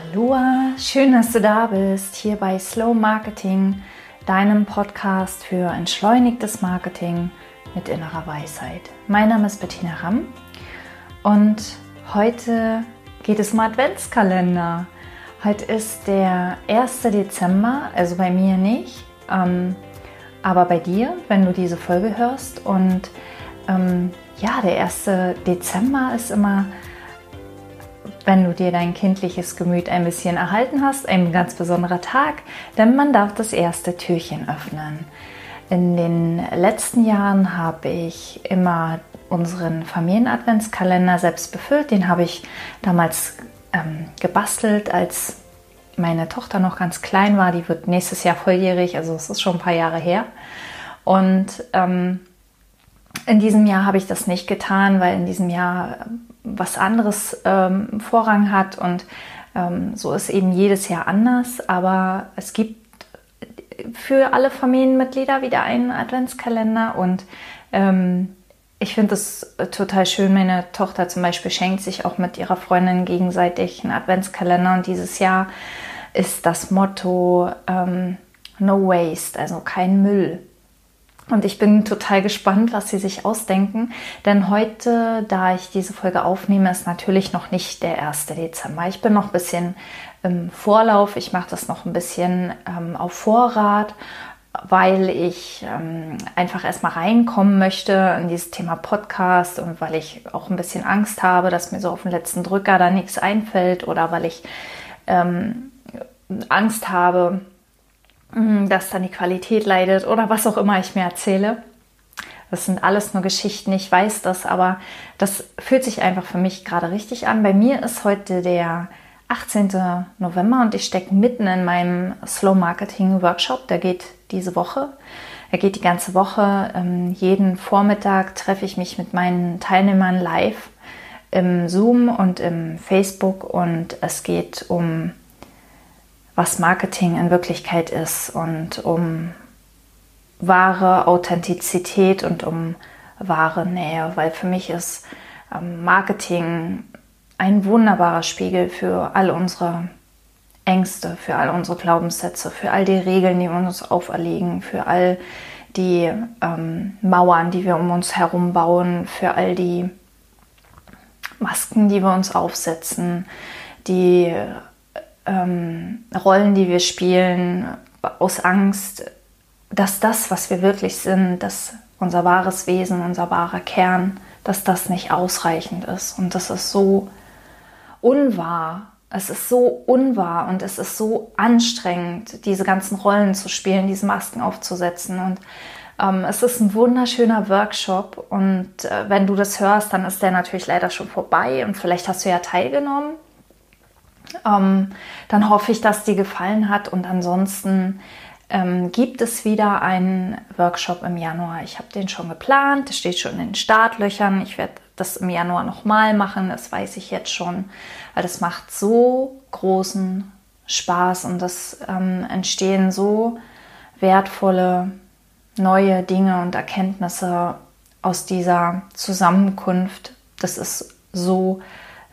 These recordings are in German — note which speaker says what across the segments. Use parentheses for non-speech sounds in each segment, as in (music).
Speaker 1: Aloha, schön, dass du da bist, hier bei Slow Marketing, deinem Podcast für entschleunigtes Marketing mit innerer Weisheit. Mein Name ist Bettina Ramm und heute geht es um Adventskalender. Heute ist der 1. Dezember, also bei mir nicht, ähm, aber bei dir, wenn du diese Folge hörst. Und ähm, ja, der 1. Dezember ist immer wenn du dir dein kindliches Gemüt ein bisschen erhalten hast, ein ganz besonderer Tag, denn man darf das erste Türchen öffnen. In den letzten Jahren habe ich immer unseren Familienadventskalender selbst befüllt. Den habe ich damals ähm, gebastelt, als meine Tochter noch ganz klein war. Die wird nächstes Jahr volljährig, also es ist schon ein paar Jahre her. Und ähm, in diesem Jahr habe ich das nicht getan, weil in diesem Jahr was anderes ähm, Vorrang hat und ähm, so ist eben jedes Jahr anders, aber es gibt für alle Familienmitglieder wieder einen Adventskalender und ähm, ich finde es total schön. Meine Tochter zum Beispiel schenkt sich auch mit ihrer Freundin gegenseitig einen Adventskalender und dieses Jahr ist das Motto ähm, No Waste, also kein Müll. Und ich bin total gespannt, was Sie sich ausdenken. Denn heute, da ich diese Folge aufnehme, ist natürlich noch nicht der 1. Dezember. Ich bin noch ein bisschen im Vorlauf. Ich mache das noch ein bisschen ähm, auf Vorrat, weil ich ähm, einfach erstmal reinkommen möchte in dieses Thema Podcast und weil ich auch ein bisschen Angst habe, dass mir so auf den letzten Drücker da nichts einfällt oder weil ich ähm, Angst habe, dass dann die Qualität leidet oder was auch immer ich mir erzähle. Das sind alles nur Geschichten, ich weiß das, aber das fühlt sich einfach für mich gerade richtig an. Bei mir ist heute der 18. November und ich stecke mitten in meinem Slow Marketing Workshop. Der geht diese Woche. Er geht die ganze Woche. Ähm, jeden Vormittag treffe ich mich mit meinen Teilnehmern live im Zoom und im Facebook und es geht um was Marketing in Wirklichkeit ist und um wahre Authentizität und um wahre Nähe, weil für mich ist ähm, Marketing ein wunderbarer Spiegel für all unsere Ängste, für all unsere Glaubenssätze, für all die Regeln, die wir uns auferlegen, für all die ähm, Mauern, die wir um uns herum bauen, für all die Masken, die wir uns aufsetzen, die ähm, Rollen, die wir spielen, aus Angst, dass das, was wir wirklich sind, dass unser wahres Wesen, unser wahrer Kern, dass das nicht ausreichend ist. Und das ist so unwahr. Es ist so unwahr und es ist so anstrengend, diese ganzen Rollen zu spielen, diese Masken aufzusetzen. Und ähm, es ist ein wunderschöner Workshop. Und äh, wenn du das hörst, dann ist der natürlich leider schon vorbei. Und vielleicht hast du ja teilgenommen. Ähm, dann hoffe ich, dass dir gefallen hat und ansonsten ähm, gibt es wieder einen Workshop im Januar. Ich habe den schon geplant, der steht schon in den Startlöchern. Ich werde das im Januar nochmal machen, das weiß ich jetzt schon, weil das macht so großen Spaß und das ähm, entstehen so wertvolle neue Dinge und Erkenntnisse aus dieser Zusammenkunft. Das ist so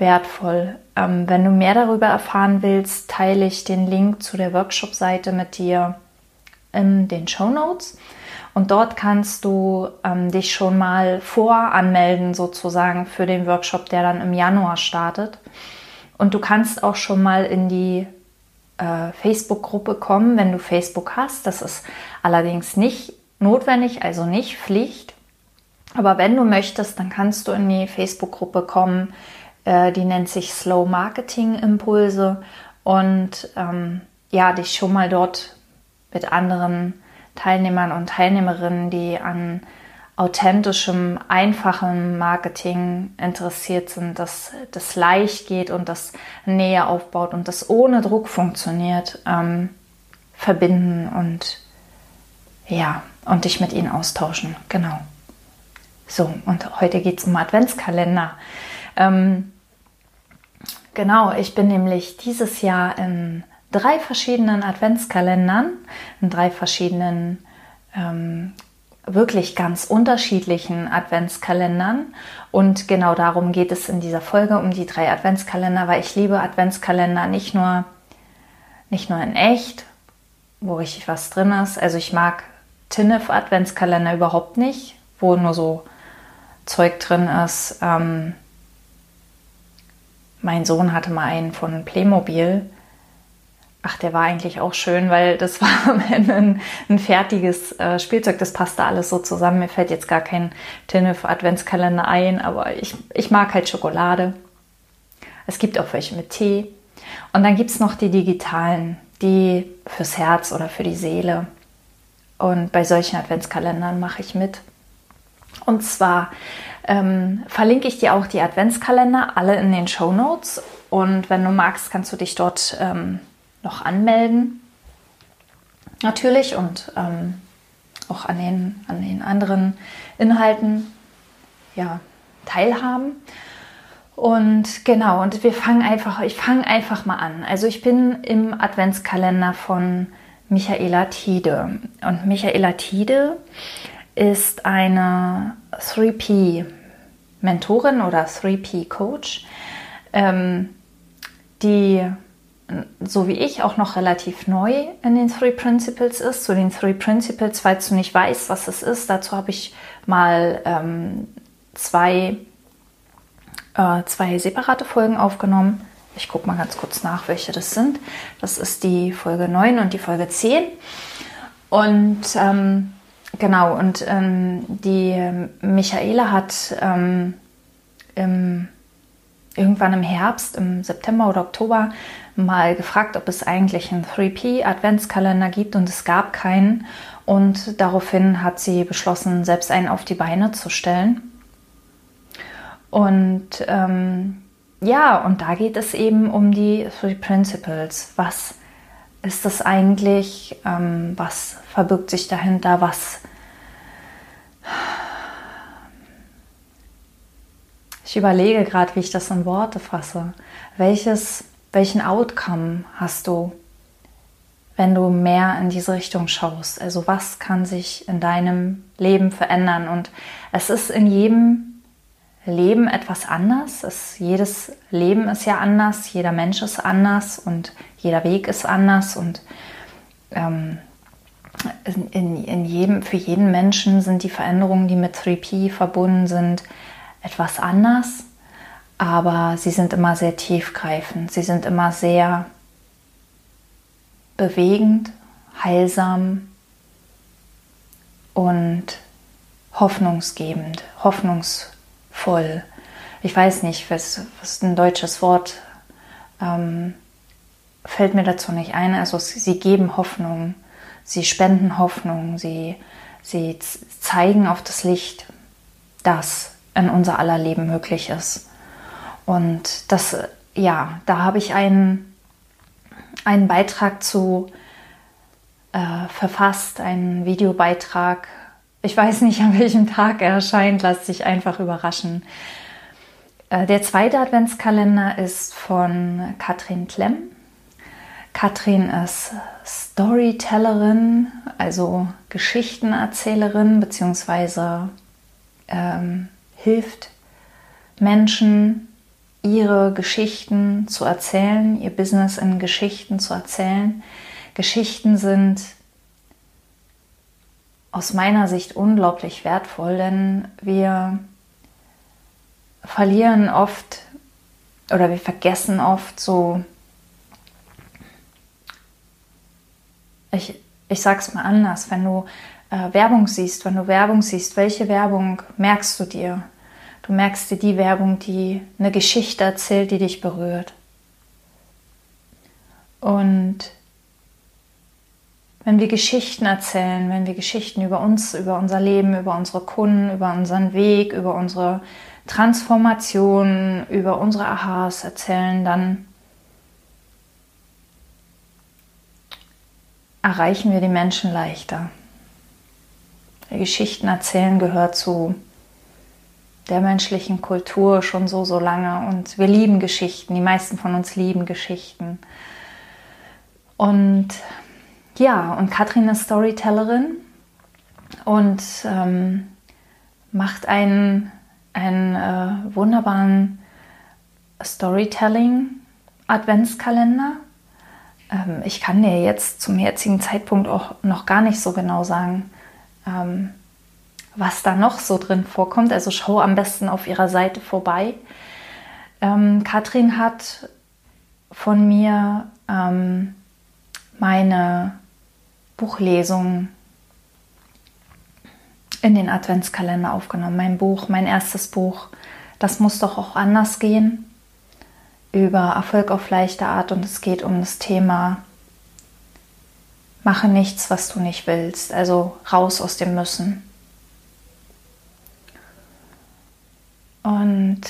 Speaker 1: wertvoll. Ähm, wenn du mehr darüber erfahren willst, teile ich den Link zu der Workshop-Seite mit dir in den Show Notes. Und dort kannst du ähm, dich schon mal voranmelden, sozusagen, für den Workshop, der dann im Januar startet. Und du kannst auch schon mal in die äh, Facebook-Gruppe kommen, wenn du Facebook hast. Das ist allerdings nicht notwendig, also nicht Pflicht. Aber wenn du möchtest, dann kannst du in die Facebook-Gruppe kommen. Äh, die nennt sich Slow Marketing Impulse und ähm, ja, dich schon mal dort mit anderen Teilnehmern und Teilnehmerinnen, die an authentischem, einfachem Marketing interessiert sind, dass das leicht geht und das Nähe aufbaut und das ohne Druck funktioniert, ähm, verbinden und ja, und dich mit ihnen austauschen. Genau. So, und heute geht es um Adventskalender. Ähm, genau, ich bin nämlich dieses Jahr in drei verschiedenen Adventskalendern, in drei verschiedenen ähm, wirklich ganz unterschiedlichen Adventskalendern. Und genau darum geht es in dieser Folge, um die drei Adventskalender, weil ich liebe Adventskalender nicht nur, nicht nur in echt, wo richtig was drin ist. Also ich mag Tinnef Adventskalender überhaupt nicht, wo nur so Zeug drin ist. Ähm, mein Sohn hatte mal einen von Playmobil Ach, der war eigentlich auch schön, weil das (laughs) war ein, ein fertiges äh, Spielzeug. Das passte alles so zusammen. Mir fällt jetzt gar kein Tinnef Adventskalender ein, aber ich, ich mag halt Schokolade. Es gibt auch welche mit Tee. Und dann gibt es noch die digitalen, die fürs Herz oder für die Seele. Und bei solchen Adventskalendern mache ich mit. Und zwar ähm, verlinke ich dir auch die Adventskalender, alle in den Show Notes. Und wenn du magst, kannst du dich dort ähm, noch anmelden. Natürlich und ähm, auch an den, an den anderen Inhalten ja, teilhaben. Und genau, und wir fangen einfach, ich fange einfach mal an. Also ich bin im Adventskalender von Michaela Tide. Und Michaela Tide ist eine 3P-Mentorin oder 3P-Coach, ähm, die so wie ich, auch noch relativ neu in den Three Principles ist. Zu den Three Principles, falls du nicht weißt, was es ist, dazu habe ich mal ähm, zwei, äh, zwei separate Folgen aufgenommen. Ich gucke mal ganz kurz nach, welche das sind. Das ist die Folge 9 und die Folge 10. Und ähm, genau, und ähm, die Michaela hat ähm, im irgendwann im Herbst, im September oder Oktober, mal gefragt, ob es eigentlich einen 3P-Adventskalender gibt und es gab keinen. Und daraufhin hat sie beschlossen, selbst einen auf die Beine zu stellen. Und ähm, ja, und da geht es eben um die Three Principles. Was ist das eigentlich? Ähm, was verbirgt sich dahinter? Was Ich überlege gerade, wie ich das in Worte fasse. Welches, welchen Outcome hast du, wenn du mehr in diese Richtung schaust? Also was kann sich in deinem Leben verändern? Und es ist in jedem Leben etwas anders. Es, jedes Leben ist ja anders, jeder Mensch ist anders und jeder Weg ist anders und ähm, in, in jedem, für jeden Menschen sind die Veränderungen, die mit 3P verbunden sind, etwas anders, aber sie sind immer sehr tiefgreifend, sie sind immer sehr bewegend, heilsam und hoffnungsgebend, hoffnungsvoll. Ich weiß nicht, was, was ein deutsches Wort ähm, fällt mir dazu nicht ein. Also sie geben Hoffnung, sie spenden Hoffnung, sie, sie zeigen auf das Licht, das in unser aller Leben möglich ist. Und das, ja, da habe ich einen, einen Beitrag zu äh, verfasst, einen Videobeitrag. Ich weiß nicht, an welchem Tag er erscheint, lasst sich einfach überraschen. Äh, der zweite Adventskalender ist von Katrin Klemm. Katrin ist Storytellerin, also Geschichtenerzählerin, beziehungsweise ähm, hilft Menschen, ihre Geschichten zu erzählen, ihr Business in Geschichten zu erzählen. Geschichten sind aus meiner Sicht unglaublich wertvoll, denn wir verlieren oft oder wir vergessen oft so, ich, ich sag's mal anders, wenn du äh, Werbung siehst, wenn du Werbung siehst, welche Werbung merkst du dir? Du merkst dir die Werbung, die eine Geschichte erzählt, die dich berührt. Und wenn wir Geschichten erzählen, wenn wir Geschichten über uns, über unser Leben, über unsere Kunden, über unseren Weg, über unsere Transformation, über unsere Aha's erzählen, dann erreichen wir die Menschen leichter. Geschichten erzählen gehört zu der menschlichen Kultur schon so, so lange und wir lieben Geschichten. Die meisten von uns lieben Geschichten. Und ja, und Katrin ist Storytellerin und ähm, macht einen, einen äh, wunderbaren Storytelling-Adventskalender. Ähm, ich kann dir jetzt zum jetzigen Zeitpunkt auch noch gar nicht so genau sagen, ähm, was da noch so drin vorkommt. Also schau am besten auf ihrer Seite vorbei. Ähm, Katrin hat von mir ähm, meine Buchlesung in den Adventskalender aufgenommen. Mein Buch, mein erstes Buch, das muss doch auch anders gehen, über Erfolg auf leichte Art und es geht um das Thema Mache nichts, was du nicht willst, also raus aus dem Müssen. Und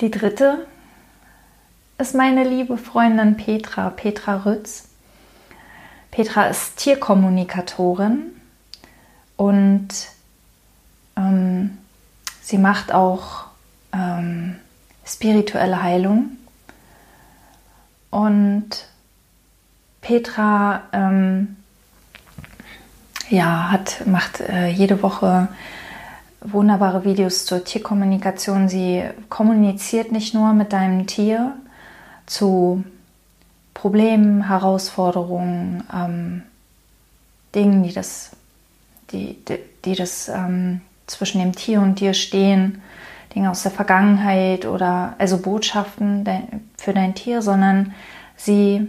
Speaker 1: die dritte ist meine liebe Freundin Petra, Petra Rütz. Petra ist Tierkommunikatorin und ähm, sie macht auch ähm, spirituelle Heilung. Und Petra ähm, ja, hat, macht äh, jede Woche wunderbare Videos zur Tierkommunikation. Sie kommuniziert nicht nur mit deinem Tier zu Problemen, Herausforderungen, ähm, Dingen, die das, die, die, die das ähm, zwischen dem Tier und dir stehen, Dinge aus der Vergangenheit oder also Botschaften für dein Tier, sondern sie,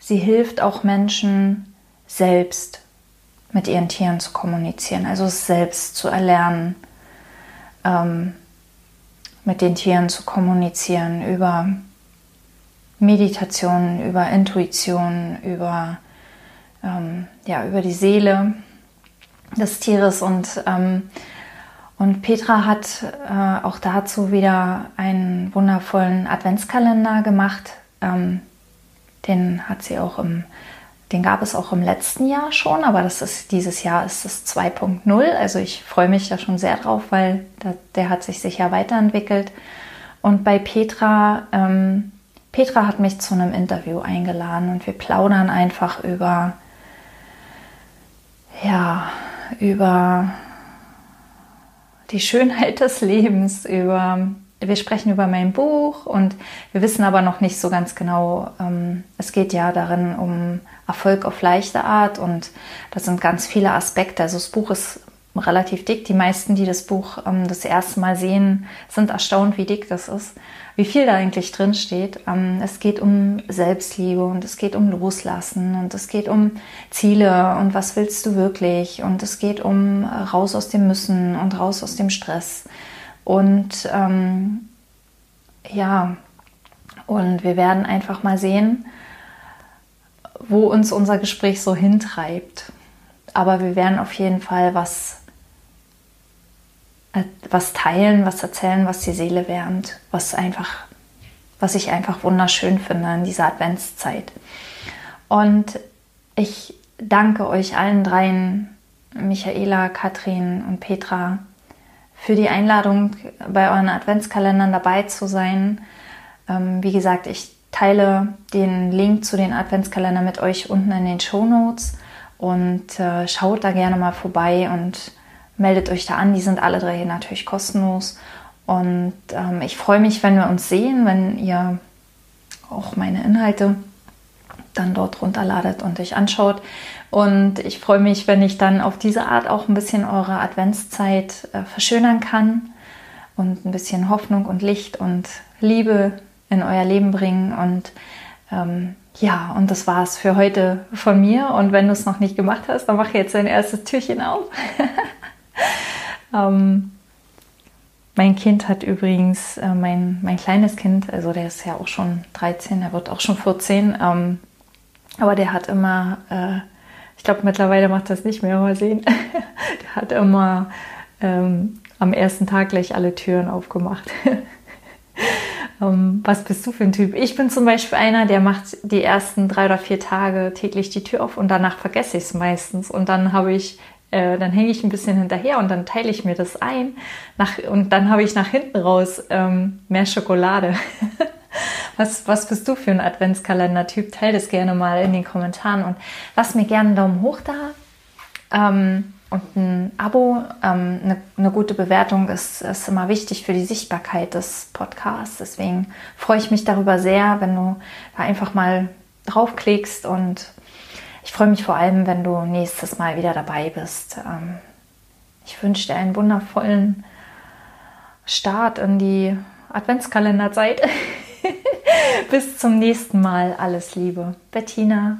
Speaker 1: sie hilft auch Menschen selbst mit ihren Tieren zu kommunizieren, also es selbst zu erlernen, ähm, mit den Tieren zu kommunizieren über Meditation, über Intuition, über, ähm, ja, über die Seele des Tieres und, ähm, und Petra hat äh, auch dazu wieder einen wundervollen Adventskalender gemacht. Ähm, den hat sie auch im den gab es auch im letzten Jahr schon, aber das ist, dieses Jahr ist es 2.0. Also ich freue mich da schon sehr drauf, weil da, der hat sich sicher weiterentwickelt. Und bei Petra, ähm, Petra hat mich zu einem Interview eingeladen und wir plaudern einfach über, ja, über die Schönheit des Lebens, über wir sprechen über mein Buch und wir wissen aber noch nicht so ganz genau, ähm, es geht ja darin um Erfolg auf leichte Art und das sind ganz viele Aspekte. Also das Buch ist relativ dick. Die meisten, die das Buch ähm, das erste Mal sehen, sind erstaunt, wie dick das ist, wie viel da eigentlich drin steht. Ähm, es geht um Selbstliebe und es geht um Loslassen und es geht um Ziele und was willst du wirklich und es geht um raus aus dem Müssen und raus aus dem Stress. Und ähm, ja, und wir werden einfach mal sehen, wo uns unser Gespräch so hintreibt. Aber wir werden auf jeden Fall was, äh, was teilen, was erzählen, was die Seele wärmt, was einfach, was ich einfach wunderschön finde in dieser Adventszeit. Und ich danke euch allen dreien, Michaela, Katrin und Petra, für die Einladung, bei euren Adventskalendern dabei zu sein. Ähm, wie gesagt, ich teile den Link zu den Adventskalendern mit euch unten in den Show Notes und äh, schaut da gerne mal vorbei und meldet euch da an. Die sind alle drei natürlich kostenlos. Und ähm, ich freue mich, wenn wir uns sehen, wenn ihr auch meine Inhalte dann dort runterladet und euch anschaut. Und ich freue mich, wenn ich dann auf diese Art auch ein bisschen eure Adventszeit äh, verschönern kann und ein bisschen Hoffnung und Licht und Liebe in euer Leben bringen. Und ähm, ja, und das war es für heute von mir. Und wenn du es noch nicht gemacht hast, dann mach jetzt dein erstes Türchen auf. (laughs) ähm, mein Kind hat übrigens, äh, mein, mein kleines Kind, also der ist ja auch schon 13, er wird auch schon 14, ähm, aber der hat immer, äh, ich glaube mittlerweile macht das nicht mehr, mal sehen, (laughs) der hat immer ähm, am ersten Tag gleich alle Türen aufgemacht. (laughs) ähm, was bist du für ein Typ? Ich bin zum Beispiel einer, der macht die ersten drei oder vier Tage täglich die Tür auf und danach vergesse ich es meistens. Und dann habe ich äh, dann hänge ich ein bisschen hinterher und dann teile ich mir das ein. Nach, und dann habe ich nach hinten raus ähm, mehr Schokolade. (laughs) Was, was bist du für ein Adventskalender-Typ? Teil das gerne mal in den Kommentaren und lass mir gerne einen Daumen hoch da. Ähm, und ein Abo, ähm, eine, eine, gute Bewertung ist, ist immer wichtig für die Sichtbarkeit des Podcasts. Deswegen freue ich mich darüber sehr, wenn du da einfach mal draufklickst und ich freue mich vor allem, wenn du nächstes Mal wieder dabei bist. Ähm, ich wünsche dir einen wundervollen Start in die Adventskalenderzeit. (laughs) Bis zum nächsten Mal. Alles Liebe. Bettina.